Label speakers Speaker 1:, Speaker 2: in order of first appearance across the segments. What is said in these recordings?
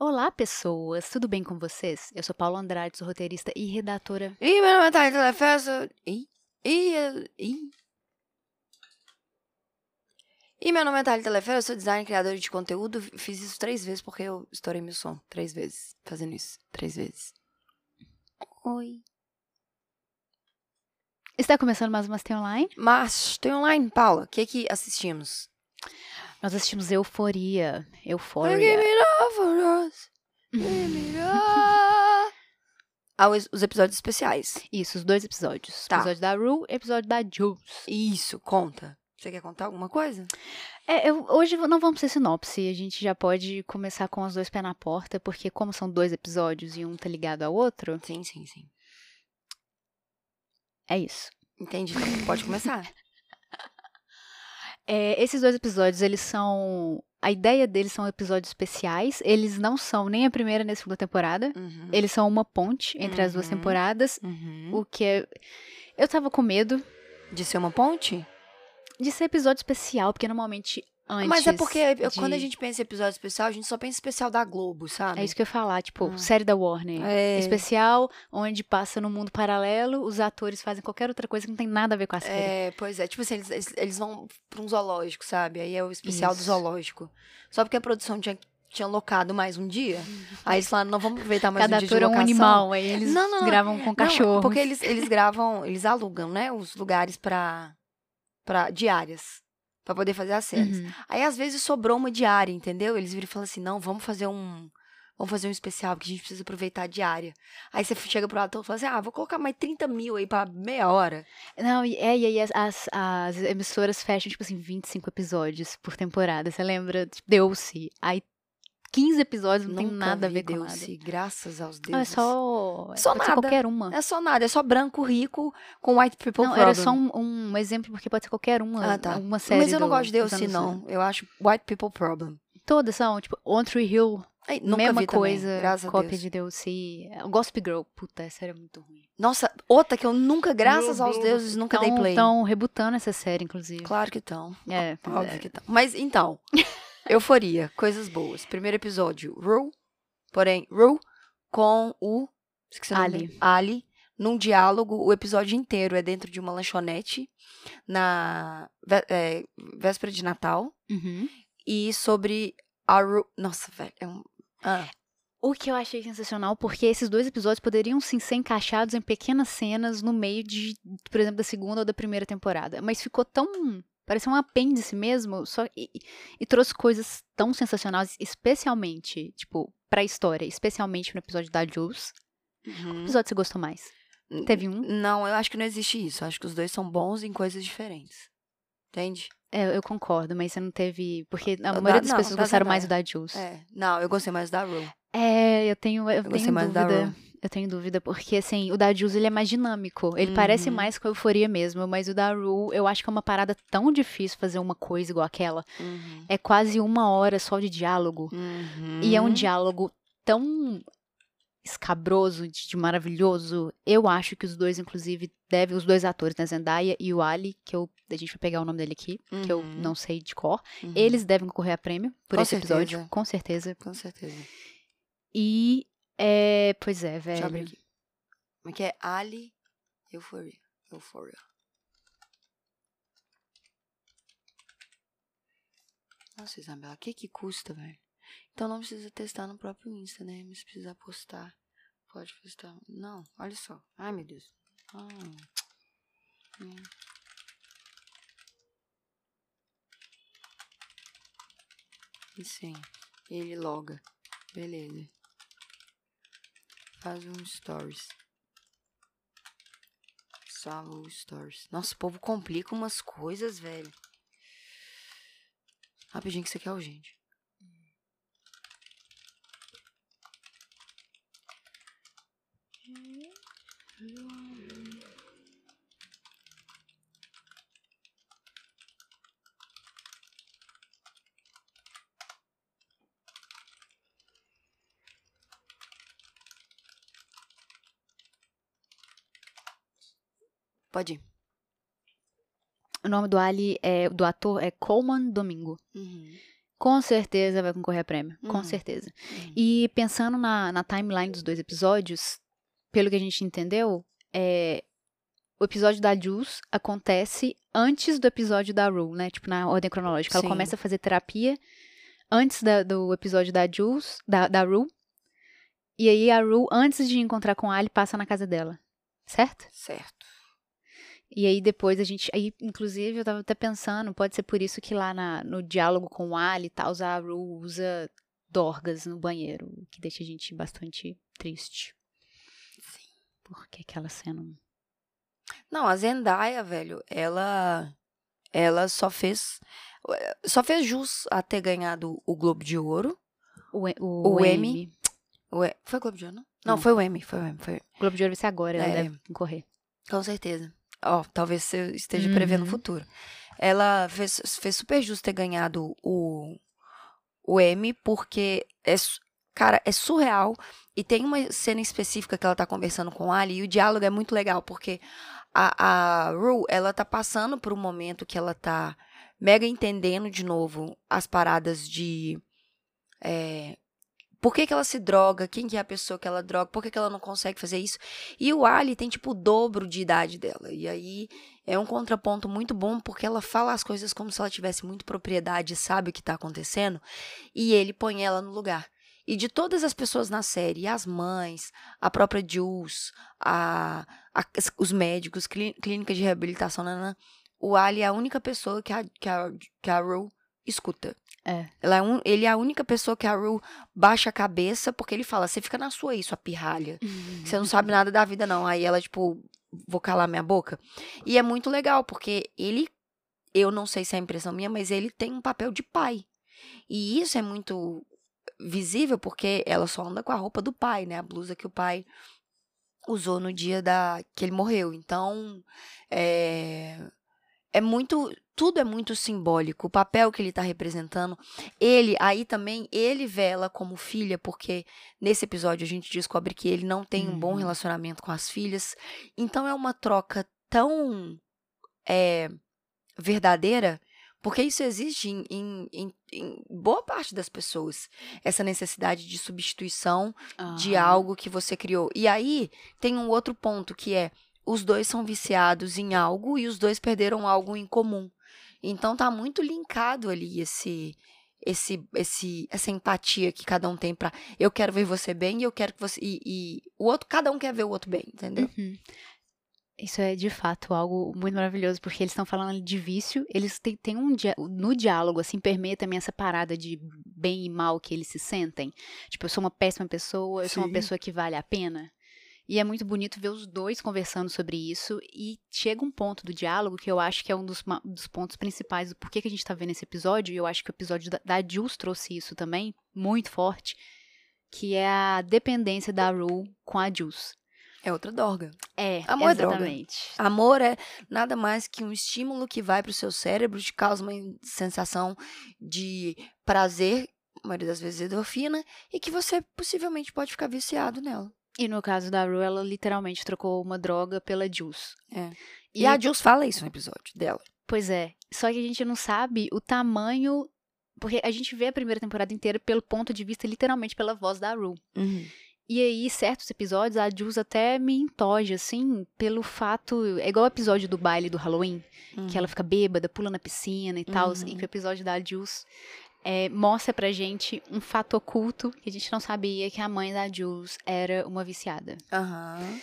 Speaker 1: Olá, pessoas! Tudo bem com vocês? Eu sou Paula Andrade, sou roteirista e redatora.
Speaker 2: E meu nome é Thalita Lefesso. E, e, e. E meu nome é Thalita Lefesso, eu sou designer, criadora de conteúdo. Fiz isso três vezes porque eu estourei meu som. Três vezes. Fazendo isso. Três vezes. Oi.
Speaker 1: Está começando mais uma Stay Online?
Speaker 2: Mas, tem online, Paula. O que que assistimos?
Speaker 1: Nós assistimos Euforia.
Speaker 2: Give It up. Ah, os, os episódios especiais.
Speaker 1: Isso, os dois episódios.
Speaker 2: Tá.
Speaker 1: Episódio da Rue e episódio da Jules.
Speaker 2: Isso, conta. Você quer contar alguma coisa?
Speaker 1: É, eu- hoje não vamos ter sinopse, a gente já pode começar com os dois pés na porta, porque como são dois episódios e um tá ligado ao outro,
Speaker 2: Sim, sim, sim.
Speaker 1: é isso.
Speaker 2: Entendi. Então, pode começar.
Speaker 1: É, esses dois episódios, eles são... A ideia deles são episódios especiais, eles não são nem a primeira nem a segunda temporada,
Speaker 2: Uhum.
Speaker 1: eles são uma ponte entre as duas
Speaker 2: Uhum.
Speaker 1: temporadas,
Speaker 2: Uhum.
Speaker 1: o que é... Eu tava com medo
Speaker 2: De ser uma ponte?
Speaker 1: de ser episódio especial, porque normalmente antes...
Speaker 2: Mas é porque
Speaker 1: de-
Speaker 2: quando a gente pensa em episódio especial, a gente só pensa em especial da Globo, sabe?
Speaker 1: É isso que eu ia falar, tipo,
Speaker 2: Ah.
Speaker 1: série da Warner.
Speaker 2: É.
Speaker 1: Especial, onde passa no mundo paralelo, os atores fazem qualquer outra coisa que não tem nada a ver com a série.
Speaker 2: É, pois é. Tipo assim, eles, eles, vão pra um zoológico, sabe? Aí é o especial do
Speaker 1: Isso.
Speaker 2: zoológico. Só porque a produção tinha, tinha locado mais um dia. aí eles falaram, não vamos aproveitar mais
Speaker 1: Cada
Speaker 2: um dia
Speaker 1: ator
Speaker 2: de
Speaker 1: é um
Speaker 2: locação.
Speaker 1: animal, aí eles
Speaker 2: Não, não,
Speaker 1: gravam com
Speaker 2: Não,
Speaker 1: cachorro.
Speaker 2: porque eles, eles gravam, eles alugam, né? Os lugares pra, pra diárias. Pra poder fazer as cenas.
Speaker 1: Uhum.
Speaker 2: Aí, às vezes, sobrou uma diária, entendeu? Eles viram e falam assim, não, vamos fazer um... Vamos fazer um especial, porque a gente precisa aproveitar a diária. Aí você chega pro ator e fala assim, ah, vou colocar mais 30 mil aí pra meia hora.
Speaker 1: Não, e, é, e aí as, as, as emissoras fecham, tipo assim, 25 episódios por temporada. Você lembra? Tipo, Deu-se. Aí 15 episódios não tem
Speaker 2: Nunca
Speaker 1: nada a ver com nada.
Speaker 2: Deus-se, graças aos deuses.
Speaker 1: Não, é só.
Speaker 2: Só nada.
Speaker 1: qualquer uma.
Speaker 2: É só nada, é só branco, rico, com white people
Speaker 1: Não,
Speaker 2: problem.
Speaker 1: era só um, um exemplo, porque pode ser qualquer uma,
Speaker 2: Ah, tá.
Speaker 1: uma série.
Speaker 2: Mas eu não
Speaker 1: do-
Speaker 2: gosto de Deus, não. Eu acho white people problem.
Speaker 1: Todas são, tipo, On Tree Hill,
Speaker 2: Ai,
Speaker 1: mesma
Speaker 2: também,
Speaker 1: coisa,
Speaker 2: a
Speaker 1: cópia
Speaker 2: Deus.
Speaker 1: de Deus. E Gossip Girl, puta, essa era muito ruim.
Speaker 2: Nossa, outra que eu nunca, graças
Speaker 1: Meu
Speaker 2: aos
Speaker 1: Deus.
Speaker 2: deuses, nunca dei play.
Speaker 1: Estão rebutando essa série, inclusive.
Speaker 2: Claro que estão.
Speaker 1: É,
Speaker 2: Óbvio
Speaker 1: é.
Speaker 2: que estão. Mas então, euforia, coisas boas. Primeiro episódio, Ru, porém, Ru com o esqueci o nome
Speaker 1: Ali.
Speaker 2: Ali, num diálogo, o episódio inteiro é dentro de uma lanchonete na é, véspera de Natal
Speaker 1: Uhum.
Speaker 2: e sobre a Ru, nossa, velho, é um ah,
Speaker 1: O que eu achei sensacional, porque esses dois episódios poderiam sim ser encaixados em pequenas cenas no meio de, por exemplo, da segunda ou da primeira temporada. Mas ficou tão. Parecia um apêndice mesmo, só e, e- trouxe coisas tão sensacionais, especialmente, tipo, pra história, especialmente no episódio da Jules. Qual
Speaker 2: uhum.
Speaker 1: episódio você gostou mais? Teve um?
Speaker 2: Não, eu acho que não existe isso. Eu acho que os dois são bons em coisas diferentes. Entende?
Speaker 1: É, eu concordo, mas você não teve. Porque a
Speaker 2: Da-
Speaker 1: maioria das
Speaker 2: não,
Speaker 1: pessoas gostaram mais do da Jules.
Speaker 2: É. Não, eu gostei mais da Ru.
Speaker 1: É, eu tenho, eu
Speaker 2: gostei
Speaker 1: tenho
Speaker 2: mais da
Speaker 1: dúvida. Eu tenho dúvida, porque assim, o da Jules ele é mais dinâmico. Ele parece
Speaker 2: Uhum.
Speaker 1: mais com euforia mesmo, mas o da Ru, eu acho que é uma parada tão difícil fazer uma coisa igual aquela.
Speaker 2: Uhum.
Speaker 1: É quase uma hora só de diálogo.
Speaker 2: Uhum.
Speaker 1: E é um diálogo tão escabroso, de, de maravilhoso. Eu acho que os dois, inclusive, devem, os dois atores, né, Zendaya e o Ali, que eu, a gente vai pegar o nome dele aqui, que eu
Speaker 2: Uhum.
Speaker 1: não sei de cor.
Speaker 2: Uhum.
Speaker 1: Eles devem concorrer a prêmio por
Speaker 2: Com
Speaker 1: esse episódio,
Speaker 2: certeza.
Speaker 1: com certeza.
Speaker 2: Com certeza.
Speaker 1: E, é, pois é,
Speaker 2: Deixa eu abrir
Speaker 1: velho.
Speaker 2: aqui. Como é que é? Ali Euphoria. Euphoria. Nossa, Isabela, o que que custa, velho? Então não precisa testar no próprio Insta, né? Mas se precisar postar, pode postar. Não, olha só. Ai, meu Deus. Ah. Hum. E sim, ele loga. Beleza. Um stories. Salva o stories. Nossa, o povo complica umas coisas, velho. Rapidinho que isso aqui é urgente. Pode ir.
Speaker 1: O nome do Ali é do ator é Coleman Domingo.
Speaker 2: Uhum.
Speaker 1: Com certeza vai concorrer a prêmio. Com
Speaker 2: Uhum.
Speaker 1: certeza.
Speaker 2: Uhum.
Speaker 1: E pensando na, na timeline dos dois episódios, pelo que a gente entendeu, é, o episódio da Jules acontece antes do episódio da Rue, né? Tipo, na ordem cronológica. Ela
Speaker 2: Sim.
Speaker 1: começa a fazer terapia antes da- do episódio da Jules, da, da Rue. E aí a Rue, antes de encontrar com a Ali, passa na casa dela. Certo?
Speaker 2: Certo.
Speaker 1: E aí depois a gente. Aí, inclusive, eu tava até pensando, pode ser por isso que lá na- no diálogo com o Ali e tal, a Rue usa dorgas no banheiro, o que deixa a gente bastante triste.
Speaker 2: Sim.
Speaker 1: Porque aquela cena.
Speaker 2: Não, a Zendaya, velho, ela ela só fez só fez jus a ter ganhado o Globo de Ouro.
Speaker 1: O, o,
Speaker 2: O
Speaker 1: Emmy.
Speaker 2: Emmy. O E- foi o Globo de Ouro, não? Não,
Speaker 1: Não.
Speaker 2: foi o Emmy, foi o Emmy, foi.
Speaker 1: O Globo de Ouro vai ser agora, ela
Speaker 2: É.
Speaker 1: deve concorrer.
Speaker 2: Com certeza. Ó, talvez você esteja prevendo o
Speaker 1: Uhum.
Speaker 2: futuro. Ela fez, fez super justo ter ganhado o, o Emmy, porque é, cara, é surreal. E tem uma cena específica que ela tá conversando com Ali, e o diálogo é muito legal, porque a, a Rue, ela tá passando por um momento que ela tá mega entendendo de novo as paradas de. é, por que, que ela se droga? Quem que é a pessoa que ela droga? Por que, que ela não consegue fazer isso? E o Ali tem, tipo, o dobro de idade dela. E aí é um contraponto muito bom, porque ela fala as coisas como se ela tivesse muito propriedade e sabe o que tá acontecendo. E ele põe ela no lugar. E de todas as pessoas na série, as mães, a própria Jules, a, a- os médicos, clí- clínica de reabilitação, o Ali é a única pessoa que a, que a, que a escuta.
Speaker 1: É.
Speaker 2: Ela é um, ele é a única pessoa que a Rue baixa a cabeça, porque ele fala, você fica na sua aí, sua pirralha. Você não sabe nada da vida, não. Aí ela, tipo, vou calar minha boca. E é muito legal, porque ele, eu não sei se é impressão minha, mas ele tem um papel de pai. E isso é muito visível, porque ela só anda com a roupa do pai, né? A blusa que o pai usou no dia da que ele morreu. Então, é, é muito. Tudo é muito simbólico. O papel que ele tá representando. Ele, aí também, ele vê ela como filha, porque nesse episódio a gente descobre que ele não tem um bom
Speaker 1: Uhum.
Speaker 2: relacionamento com as filhas. Então é uma troca tão é, verdadeira, porque isso existe em, em- em- em boa parte das pessoas. Essa necessidade de substituição de
Speaker 1: Aham.
Speaker 2: algo que você criou. E aí tem um outro ponto que é os dois são viciados em algo e os dois perderam algo em comum. Então tá muito linkado ali esse esse esse essa empatia que cada um tem pra eu quero ver você bem e eu quero que você e, e o outro cada um quer ver o outro bem, entendeu?
Speaker 1: Uhum. Isso é de fato algo muito maravilhoso, porque eles estão falando de vício, eles têm, têm um dia- no diálogo, assim, permeia também essa parada de bem e mal que eles se sentem. Tipo, eu sou uma péssima pessoa, eu sou uma
Speaker 2: Sim.
Speaker 1: pessoa que vale a pena. E é muito bonito ver os dois conversando sobre isso. E chega um ponto do diálogo que eu acho que é um dos, dos pontos principais do porquê que a gente tá vendo esse episódio. E eu acho que o episódio da, da Jules trouxe isso também, muito forte. Que é a dependência da Rue com a Jules.
Speaker 2: É outra dorga.
Speaker 1: É,
Speaker 2: Amor é droga.
Speaker 1: exatamente.
Speaker 2: Amor é nada mais que um estímulo que vai pro seu cérebro, te causa uma sensação de prazer, a maioria das vezes endorfina, e que você possivelmente pode ficar viciado nela.
Speaker 1: E no caso da Rue, ela literalmente trocou uma droga pela Jules.
Speaker 2: É. E, a Jules fala isso no episódio dela.
Speaker 1: Pois é. Só que a gente não sabe o tamanho. Porque a gente vê a primeira temporada inteira pelo ponto de vista, literalmente, pela voz da Rue. E aí, certos episódios, a Jules até me entoja, assim, pelo fato. É igual o episódio do baile do Halloween, que ela fica bêbada, pula na piscina e tal.
Speaker 2: Uhum.
Speaker 1: E que o episódio da Jules é, mostra pra gente um fato oculto que a gente não sabia que a mãe da Jules era uma viciada.
Speaker 2: Aham.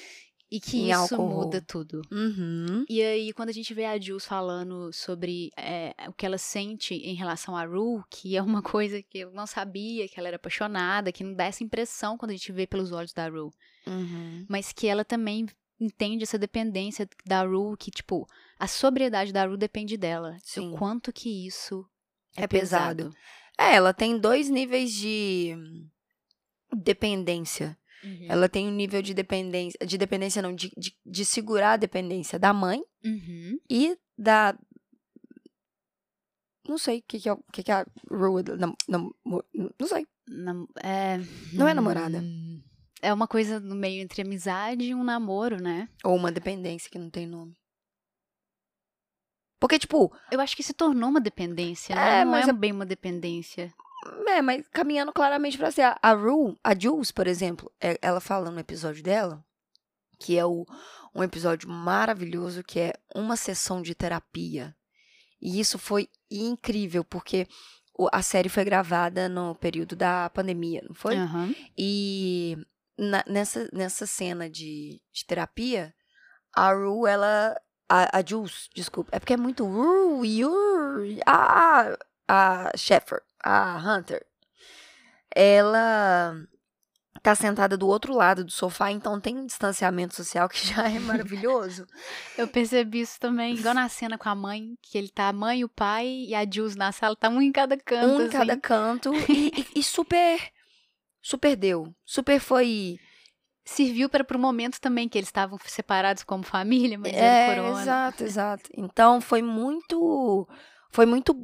Speaker 1: E que
Speaker 2: Em
Speaker 1: isso
Speaker 2: álcool.
Speaker 1: muda tudo.
Speaker 2: Uhum.
Speaker 1: E aí, quando a gente vê a Jules falando sobre é, o que ela sente em relação a Rue, que é uma coisa que eu não sabia, que ela era apaixonada, que não dá essa impressão quando a gente vê pelos olhos da Rue,
Speaker 2: Uhum.
Speaker 1: mas que ela também entende essa dependência da Rue, que, tipo, a sobriedade da Rue depende dela.
Speaker 2: Sim.
Speaker 1: O quanto que isso é,
Speaker 2: É pesado. É, ela tem dois níveis de dependência.
Speaker 1: Uhum.
Speaker 2: Ela tem um nível de dependência, de dependência não, de, de, de segurar a dependência da mãe
Speaker 1: Uhum.
Speaker 2: e da. Não sei o que, que é o que, que é a. Nam, nam, não sei.
Speaker 1: Nam- é...
Speaker 2: Não é namorada.
Speaker 1: Hum, É uma coisa no meio entre amizade e um namoro, né?
Speaker 2: Ou uma dependência que não tem nome. Porque, tipo,
Speaker 1: Eu acho que se tornou uma dependência,
Speaker 2: É,
Speaker 1: né? Não
Speaker 2: mas
Speaker 1: é
Speaker 2: é-
Speaker 1: bem uma dependência.
Speaker 2: é, mas caminhando claramente pra ser. A, a Rue, a Jules, por exemplo, é- ela fala no episódio dela, que é o, um episódio maravilhoso, que é uma sessão de terapia. E isso foi incrível, porque o- a série foi gravada no período da pandemia, não foi?
Speaker 1: Aham.
Speaker 2: E na- nessa, nessa cena de, de terapia, a Rue, ela. A, a Jules, desculpa. É porque é muito. A, a Sheffer, a Hunter. Ela tá sentada do outro lado do sofá, então tem um distanciamento social que já é maravilhoso.
Speaker 1: Eu percebi isso também, igual na cena com a mãe, que ele tá a mãe, o pai e a Jules na sala, tá um em cada canto.
Speaker 2: um em
Speaker 1: assim.
Speaker 2: cada canto. E, e- e super. Super deu. Super foi.
Speaker 1: Serviu para pro momento também que eles estavam separados como família, mas
Speaker 2: É,
Speaker 1: era corona.
Speaker 2: exato, exato. Então foi muito, foi muito,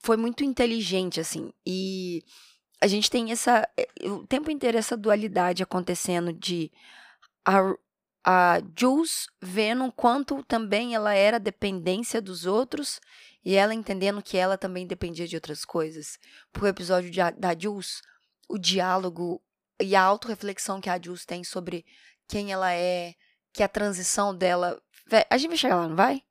Speaker 2: foi muito inteligente assim. E a gente tem essa eh, o tempo inteiro essa dualidade acontecendo de a, a Jules vendo o quanto também ela era dependência dos outros e ela entendendo que ela também dependia de outras coisas. Pro episódio de da Jules, o diálogo e a autorreflexão que a Jules tem sobre quem ela é, que a transição dela. A gente vai chegar lá, não vai?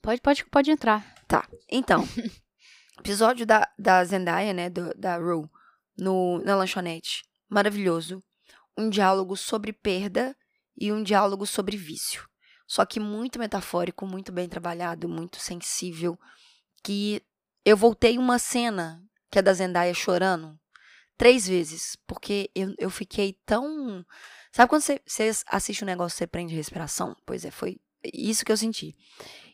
Speaker 1: Pode, pode, pode entrar.
Speaker 2: Tá. Então, episódio da, da Zendaya, né? do- da Rue, no, na lanchonete. Maravilhoso. Um diálogo sobre perda e um diálogo sobre vício. Só que muito metafórico, muito bem trabalhado, muito sensível. Que eu voltei uma cena que é da Zendaya chorando três vezes. Porque eu, eu fiquei tão. Sabe quando você, você assiste um negócio e você prende respiração? Pois é, foi isso que eu senti.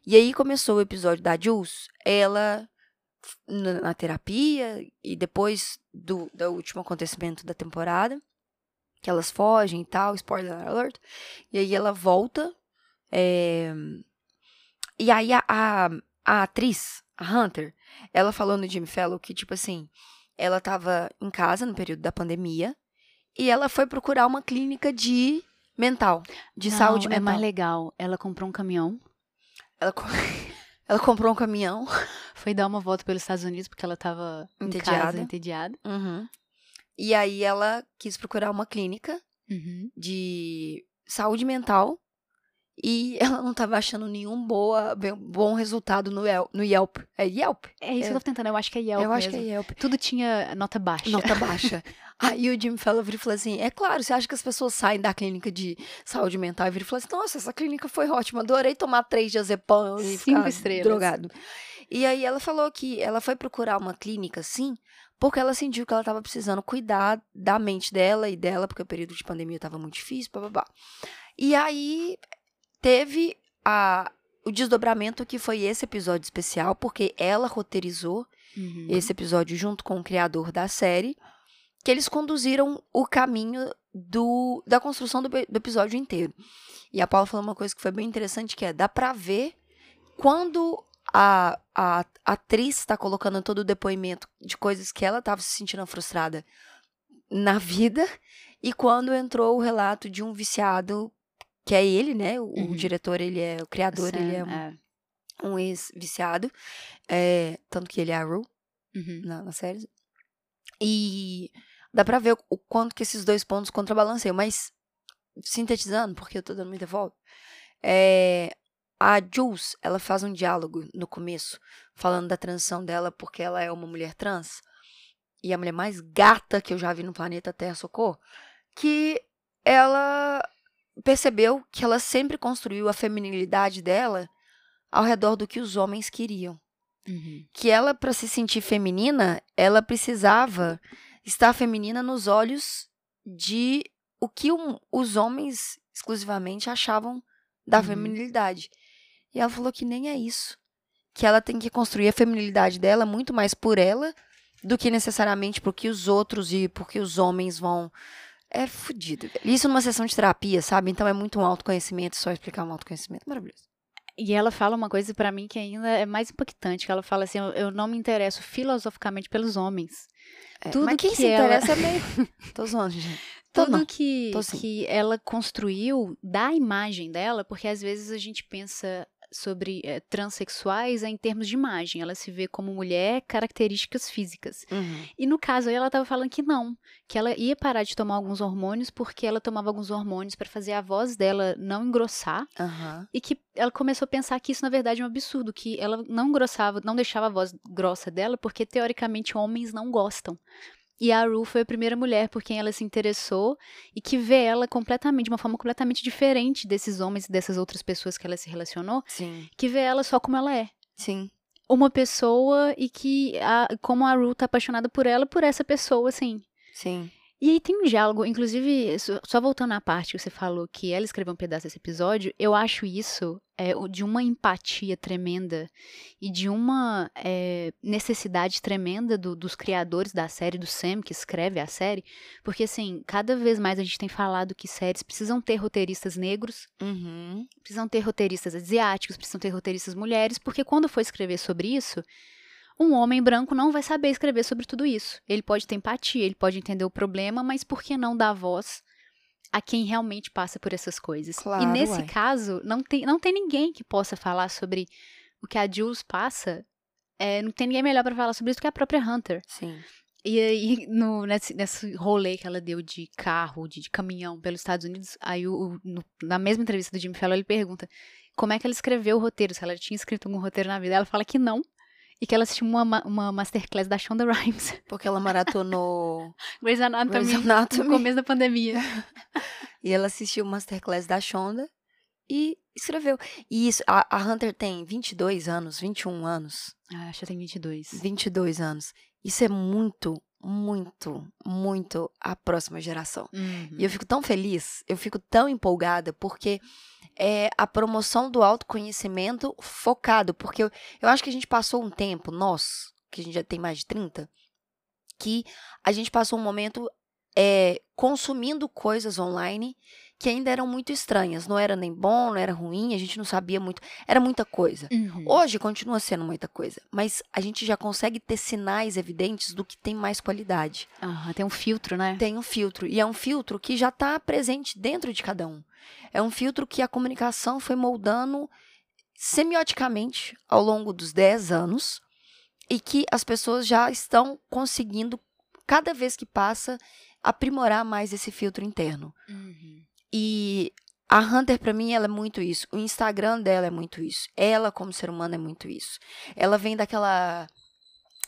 Speaker 2: E aí começou o episódio da Jules, ela na, na terapia e depois do, do último acontecimento da temporada, que elas fogem e tal, spoiler alert. E aí ela volta. é, E aí a, a, a atriz, a Hunter, ela falou no Jimmy Fellow que, tipo assim, ela tava em casa no período da pandemia e ela foi procurar uma clínica de mental, de
Speaker 1: Não,
Speaker 2: saúde
Speaker 1: É
Speaker 2: mental.
Speaker 1: mais legal. Ela comprou um caminhão,
Speaker 2: Ela, co- ela comprou um caminhão.
Speaker 1: foi dar uma volta pelos Estados Unidos porque ela tava em
Speaker 2: Entediada.
Speaker 1: casa, entediada.
Speaker 2: E aí ela quis procurar uma clínica
Speaker 1: Uhum.
Speaker 2: de saúde mental e ela não estava achando nenhum boa, bom resultado no Yelp. No Yelp. É Yelp?
Speaker 1: É isso
Speaker 2: É.
Speaker 1: que eu tô tentando, eu acho que é Yelp
Speaker 2: Eu acho que
Speaker 1: mesmo.
Speaker 2: é Yelp.
Speaker 1: Tudo tinha nota baixa.
Speaker 2: Nota baixa. Aí o Jim Fellow e falou assim: é claro, você acha que as pessoas saem da clínica de saúde mental e viram e falou assim: nossa, essa clínica foi ótima, adorei tomar três diazepam e
Speaker 1: Cinco
Speaker 2: ficar
Speaker 1: estrelas.
Speaker 2: drogado. E aí ela falou que ela foi procurar uma clínica, sim, porque ela sentiu que ela estava precisando cuidar da mente dela e dela, porque o período de pandemia estava muito difícil, babá. E aí teve a, o desdobramento que foi esse episódio especial, porque ela roteirizou
Speaker 1: Uhum.
Speaker 2: esse episódio junto com o criador da série, que eles conduziram o caminho do, da construção do, do episódio inteiro. E a Paula falou uma coisa que foi bem interessante, que é, dá pra ver quando a, a atriz está colocando todo o depoimento de coisas que ela estava se sentindo frustrada na vida, e quando entrou o relato de um viciado, que é ele, né? O, o
Speaker 1: Uhum.
Speaker 2: diretor, ele é o criador, ele é um,
Speaker 1: é.
Speaker 2: um ex-viciado, é, tanto que ele é a Rue
Speaker 1: Uhum.
Speaker 2: na, na série. E dá pra ver o, o quanto que esses dois pontos contrabalanceiam. Mas, sintetizando, porque eu tô dando muita volta, é, a Jules, ela faz um diálogo no começo, falando da transição dela, porque ela é uma mulher trans. E a mulher mais gata que eu já vi no planeta Terra, socorro, que ela percebeu que ela sempre construiu a feminilidade dela ao redor do que os homens queriam
Speaker 1: Uhum.
Speaker 2: que ela, para se sentir feminina, ela precisava estar feminina nos olhos de o que um- os homens exclusivamente achavam da
Speaker 1: Uhum.
Speaker 2: feminilidade. E ela falou que nem é isso. Que ela tem que construir a feminilidade dela muito mais por ela do que necessariamente porque os outros e porque os homens vão. É fudido. velho. Isso numa sessão de terapia, sabe? Então é muito um autoconhecimento, só explicar um autoconhecimento. Maravilhoso.
Speaker 1: E ela fala uma coisa pra mim que ainda é mais impactante, que ela fala assim, eu, não me interesso filosoficamente pelos homens.
Speaker 2: É,
Speaker 1: Tudo
Speaker 2: mas quem
Speaker 1: que
Speaker 2: se
Speaker 1: ela-
Speaker 2: interessa é meio. Tô zoando, gente.
Speaker 1: Tudo
Speaker 2: não.
Speaker 1: que, que ela construiu da imagem dela, porque às vezes a gente pensa sobre é, transexuais é em termos de imagem. Ela se vê como mulher, características físicas.
Speaker 2: Uhum.
Speaker 1: E no caso aí ela estava falando que não, que ela ia parar de tomar alguns hormônios porque ela tomava alguns hormônios para fazer a voz dela não engrossar
Speaker 2: Aham.
Speaker 1: e que ela começou a pensar que isso na verdade é um absurdo, que ela não engrossava, não deixava a voz grossa dela porque teoricamente homens não gostam. E a Ru foi a primeira mulher por quem ela se interessou e que vê ela completamente, de uma forma completamente diferente desses homens e dessas outras pessoas que ela se relacionou,
Speaker 2: Sim.
Speaker 1: que vê ela só como ela é.
Speaker 2: Sim.
Speaker 1: Uma pessoa e que, a, como a Ru tá apaixonada por ela, por essa pessoa, assim.
Speaker 2: Sim.
Speaker 1: E aí tem um diálogo, inclusive, só voltando à parte que você falou que ela escreveu um pedaço desse episódio, eu acho isso é, de uma empatia tremenda e de uma é, necessidade tremenda do- dos criadores da série, do Sam, que escreve a série, porque, assim, cada vez mais a gente tem falado que séries precisam ter roteiristas negros,
Speaker 2: Uhum.
Speaker 1: precisam ter roteiristas asiáticos, precisam ter roteiristas mulheres, porque quando for escrever sobre isso, um homem branco não vai saber escrever sobre tudo isso. Ele pode ter empatia, ele pode entender o problema, mas por que não dar voz a quem realmente passa por essas coisas?
Speaker 2: Claro,
Speaker 1: e nesse
Speaker 2: uai.
Speaker 1: caso, não tem, não tem ninguém que possa falar sobre o que a Jules passa. É, não tem ninguém melhor pra falar sobre isso do que a própria Hunter.
Speaker 2: Sim.
Speaker 1: E aí, no, nesse, nesse rolê que ela deu de carro, de, de caminhão pelos Estados Unidos, aí o, o- no- na mesma entrevista do Jimmy Fallon, ele pergunta como é que ela escreveu o roteiro, se ela tinha escrito algum roteiro na vida. Ela fala que não. E que ela assistiu uma, ma- uma masterclass da Shonda Rhimes.
Speaker 2: Porque ela maratonou
Speaker 1: Grey's Anatomy,
Speaker 2: Grey's
Speaker 1: no
Speaker 2: Anatomy
Speaker 1: começo da pandemia.
Speaker 2: e ela assistiu o Masterclass da Shonda e escreveu. E isso, a, a Hunter tem 22 anos, 21 anos,
Speaker 1: Ah, acho que tem 22.
Speaker 2: 22 anos. Isso é muito, muito, muito a próxima geração.
Speaker 1: Uhum.
Speaker 2: E eu fico tão feliz, eu fico tão empolgada, porque é a promoção do autoconhecimento focado. Porque eu, eu acho que a gente passou um tempo, nós, que a gente já tem mais de 30, que a gente passou um momento é, consumindo coisas online que ainda eram muito estranhas. Não era nem bom, não era ruim, a gente não sabia muito. Era muita coisa.
Speaker 1: Uhum.
Speaker 2: Hoje continua sendo muita coisa, mas a gente já consegue ter sinais evidentes do que tem mais qualidade
Speaker 1: Aham, tem um filtro, né?
Speaker 2: tem um filtro. E é um filtro que já está presente dentro de cada um. É um filtro que a comunicação foi moldando semioticamente ao longo dos 10 anos e que as pessoas já estão conseguindo, cada vez que passa, aprimorar mais esse filtro interno.
Speaker 1: Uhum.
Speaker 2: E a Hunter, pra mim, ela é muito isso. O Instagram dela é muito isso. Ela, como ser humano, é muito isso. Ela vem daquela.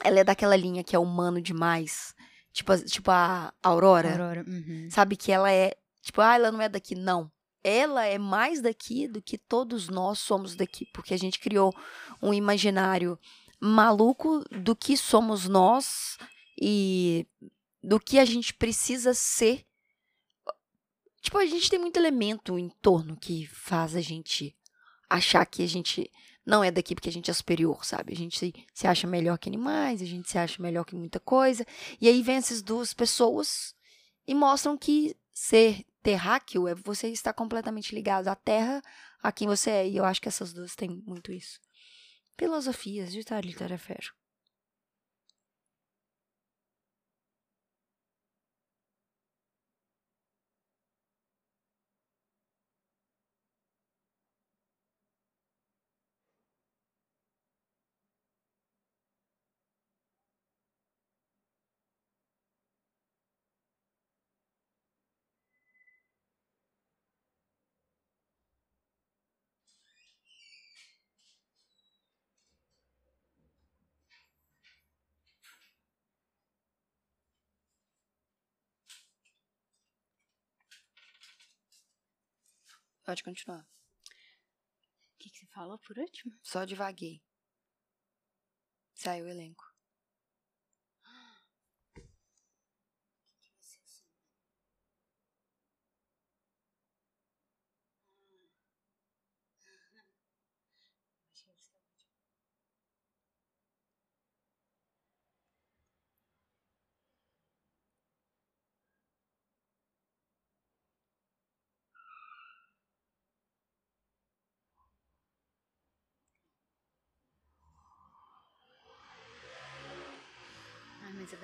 Speaker 2: Ela é daquela linha que é humano demais. Tipo, a- tipo a Aurora.
Speaker 1: Aurora. Uhum.
Speaker 2: Sabe que ela é. Tipo, ah, ela não é daqui. Não. Ela é mais daqui do que todos nós somos daqui. Porque a gente criou um imaginário maluco do que somos nós e do que a gente precisa ser. Tipo, a gente tem muito elemento em torno que faz a gente achar que a gente não é daqui porque a gente é superior, sabe? A gente se, acha melhor que animais, a gente se acha melhor que muita coisa. E aí vem essas duas pessoas e mostram que ser terráqueo é você estar completamente ligado à terra, a quem você é. E eu acho que essas duas têm muito isso. Filosofias de literatura ferro. Pode continuar.
Speaker 1: O que, que você falou por último?
Speaker 2: Só devaguei. Saiu o elenco.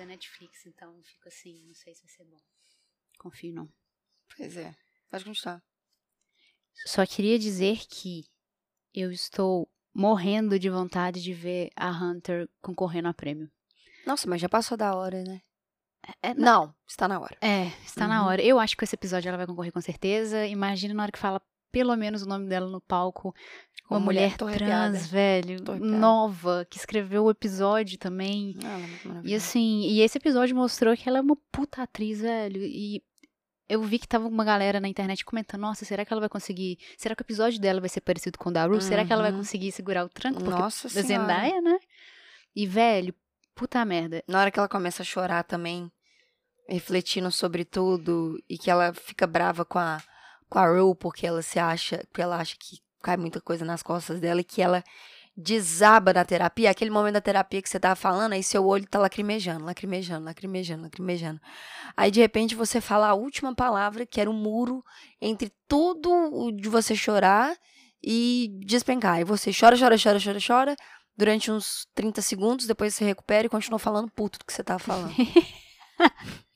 Speaker 1: Netflix, então eu fico assim, não sei se vai ser bom. Confio não.
Speaker 2: Pois é. Pode continuar.
Speaker 1: Só queria dizer que eu estou morrendo de vontade de ver a Hunter concorrendo a prêmio.
Speaker 2: Nossa, mas já passou da hora, né?
Speaker 1: É,
Speaker 2: Não, está na hora.
Speaker 1: É, está na
Speaker 2: Uhum.
Speaker 1: hora. Eu acho que com esse episódio ela vai concorrer com certeza. Imagina na hora que fala pelo menos o nome dela no palco. Uma
Speaker 2: Ô,
Speaker 1: mulher,
Speaker 2: arrepiada.
Speaker 1: trans, velho, nova, que escreveu o episódio também.
Speaker 2: Ah, é
Speaker 1: E assim, e esse episódio mostrou que ela é uma puta atriz, velho. E eu vi que tava uma galera na internet comentando: nossa, será que ela vai conseguir. Será que o episódio dela vai ser parecido com o da Ru? Será que ela vai
Speaker 2: Uhum.
Speaker 1: conseguir segurar o tranco? Porque
Speaker 2: Nossa
Speaker 1: da. Zendaya, né? E, velho, puta merda.
Speaker 2: Na hora que ela começa a chorar também, refletindo sobre tudo, e que ela fica brava com a, com a Rue porque ela se acha, porque ela acha que cai muita coisa nas costas dela e que ela desaba na terapia, aquele momento da terapia que você tava falando, aí seu olho tá lacrimejando, lacrimejando, lacrimejando, lacrimejando. Aí de repente você fala a última palavra, que era um muro entre tudo o de você chorar e despencar. Aí você chora, chora, chora, chora, chora, durante uns 30 segundos, depois você recupera e continua falando puto do que você tava falando.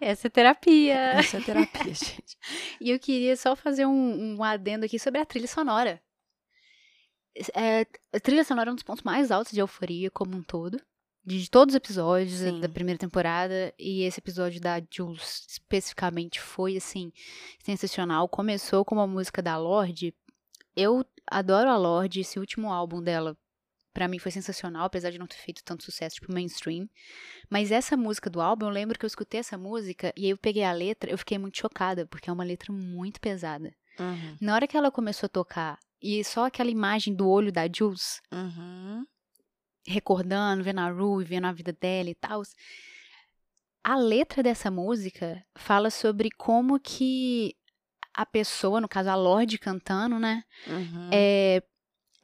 Speaker 1: Essa é terapia.
Speaker 2: Essa é terapia, gente.
Speaker 1: E eu queria só fazer um, um adendo aqui sobre a trilha sonora. É, a trilha sonora é um dos pontos mais altos de euforia como um todo. De todos os episódios da-
Speaker 2: Sim.
Speaker 1: da primeira temporada. E esse episódio da Jules especificamente foi, assim, sensacional. Começou com uma música da Lorde. Eu adoro a Lorde. Esse último álbum dela, pra mim, foi sensacional. Apesar de não ter feito tanto sucesso, tipo, mainstream. Mas essa música do álbum, eu lembro que eu escutei essa música e aí eu peguei a letra, eu fiquei muito chocada, porque é uma letra muito pesada.
Speaker 2: Uhum.
Speaker 1: Na hora que ela começou a tocar, e só aquela imagem do olho da Jules,
Speaker 2: Uhum.
Speaker 1: recordando, vendo a Rue, vendo a vida dela e tal. A letra dessa música fala sobre como que a pessoa, no caso a Lorde cantando, né,
Speaker 2: Uhum.
Speaker 1: é,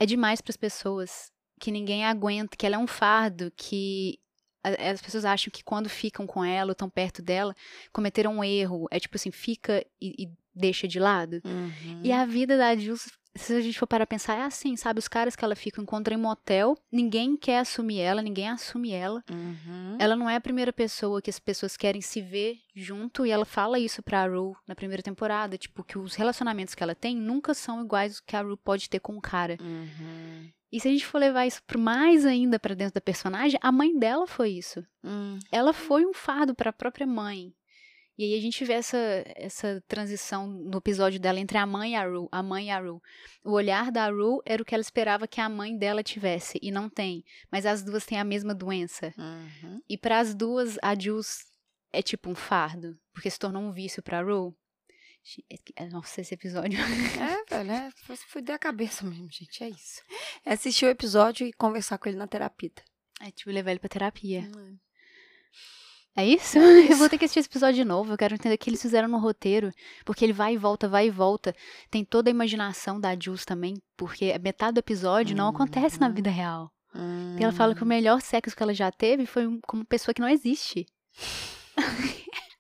Speaker 1: é demais para as pessoas, que ninguém aguenta, que ela é um fardo, que as pessoas acham que quando ficam com ela ou estão perto dela, cometeram um erro. É tipo assim, fica e, e deixa de lado.
Speaker 2: Uhum.
Speaker 1: E a vida da Jules, se a gente for para pensar, é assim, sabe? Os caras que ela fica encontram em motel, ninguém quer assumir ela, ninguém assume ela.
Speaker 2: Uhum.
Speaker 1: Ela não é a primeira pessoa que as pessoas querem se ver junto, e ela fala isso pra Rue na primeira temporada, tipo, que os relacionamentos que ela tem nunca são iguais que a Rue pode ter com o cara.
Speaker 2: Uhum.
Speaker 1: E se a gente for levar isso mais ainda pra dentro da personagem, a mãe dela foi isso.
Speaker 2: Uhum.
Speaker 1: Ela foi um fardo para a própria mãe. E aí a gente vê essa, essa transição no episódio dela entre a mãe e a Rue, a mãe e a Rue. O olhar da Rue era o que ela esperava que a mãe dela tivesse, e não tem. Mas as duas têm a mesma doença.
Speaker 2: Uhum.
Speaker 1: E para as duas, a Jules é tipo um fardo, porque se tornou um vício pra Rue. É Nossa, esse episódio.
Speaker 2: É, velho, é, foi fuder a cabeça mesmo, gente, é isso. É assistir o episódio e conversar com ele na terapia.
Speaker 1: É tipo levar ele pra terapia.
Speaker 2: Uhum.
Speaker 1: É isso? Eu vou ter que assistir esse episódio de novo. Eu quero entender o que eles fizeram no roteiro. Porque ele vai e volta, vai e volta. Tem toda a imaginação da Jules também. Porque metade do episódio não acontece na
Speaker 2: Uhum.
Speaker 1: vida real.
Speaker 2: Hum.
Speaker 1: E ela fala que o melhor sexo que ela já teve foi com uma pessoa que não existe.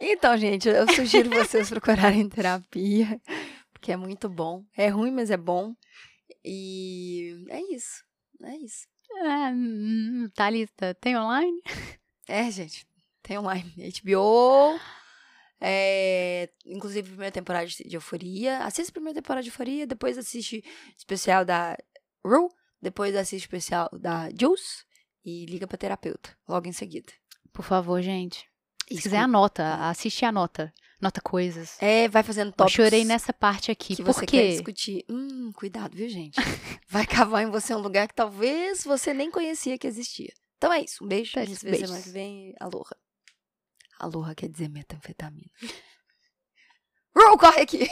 Speaker 2: Então, gente, eu sugiro vocês procurarem terapia, porque é muito bom. É ruim, mas é bom. E é isso. É isso.
Speaker 1: Hum, Thalita, tem online?
Speaker 2: É, gente. Tem online. HBO. É, inclusive, primeira temporada de Euforia. Assiste a primeira temporada de Euforia, depois assiste especial da Rue, depois assiste especial da Juice e liga pra terapeuta logo em seguida.
Speaker 1: Por favor, gente. Se
Speaker 2: Escuta.
Speaker 1: quiser, anota. Assiste e anota. Nota coisas.
Speaker 2: É, vai fazendo
Speaker 1: Eu
Speaker 2: tópicos
Speaker 1: chorei nessa parte aqui.
Speaker 2: que
Speaker 1: Por
Speaker 2: você
Speaker 1: quê?
Speaker 2: quer discutir. Hum, cuidado, viu, gente? Vai cavar em você um lugar que talvez você nem conhecia que existia. Então é isso. Um beijo. A gente se vê semana que vem. Aloha. Aloha quer dizer metanfetamina. Rue, corre aqui!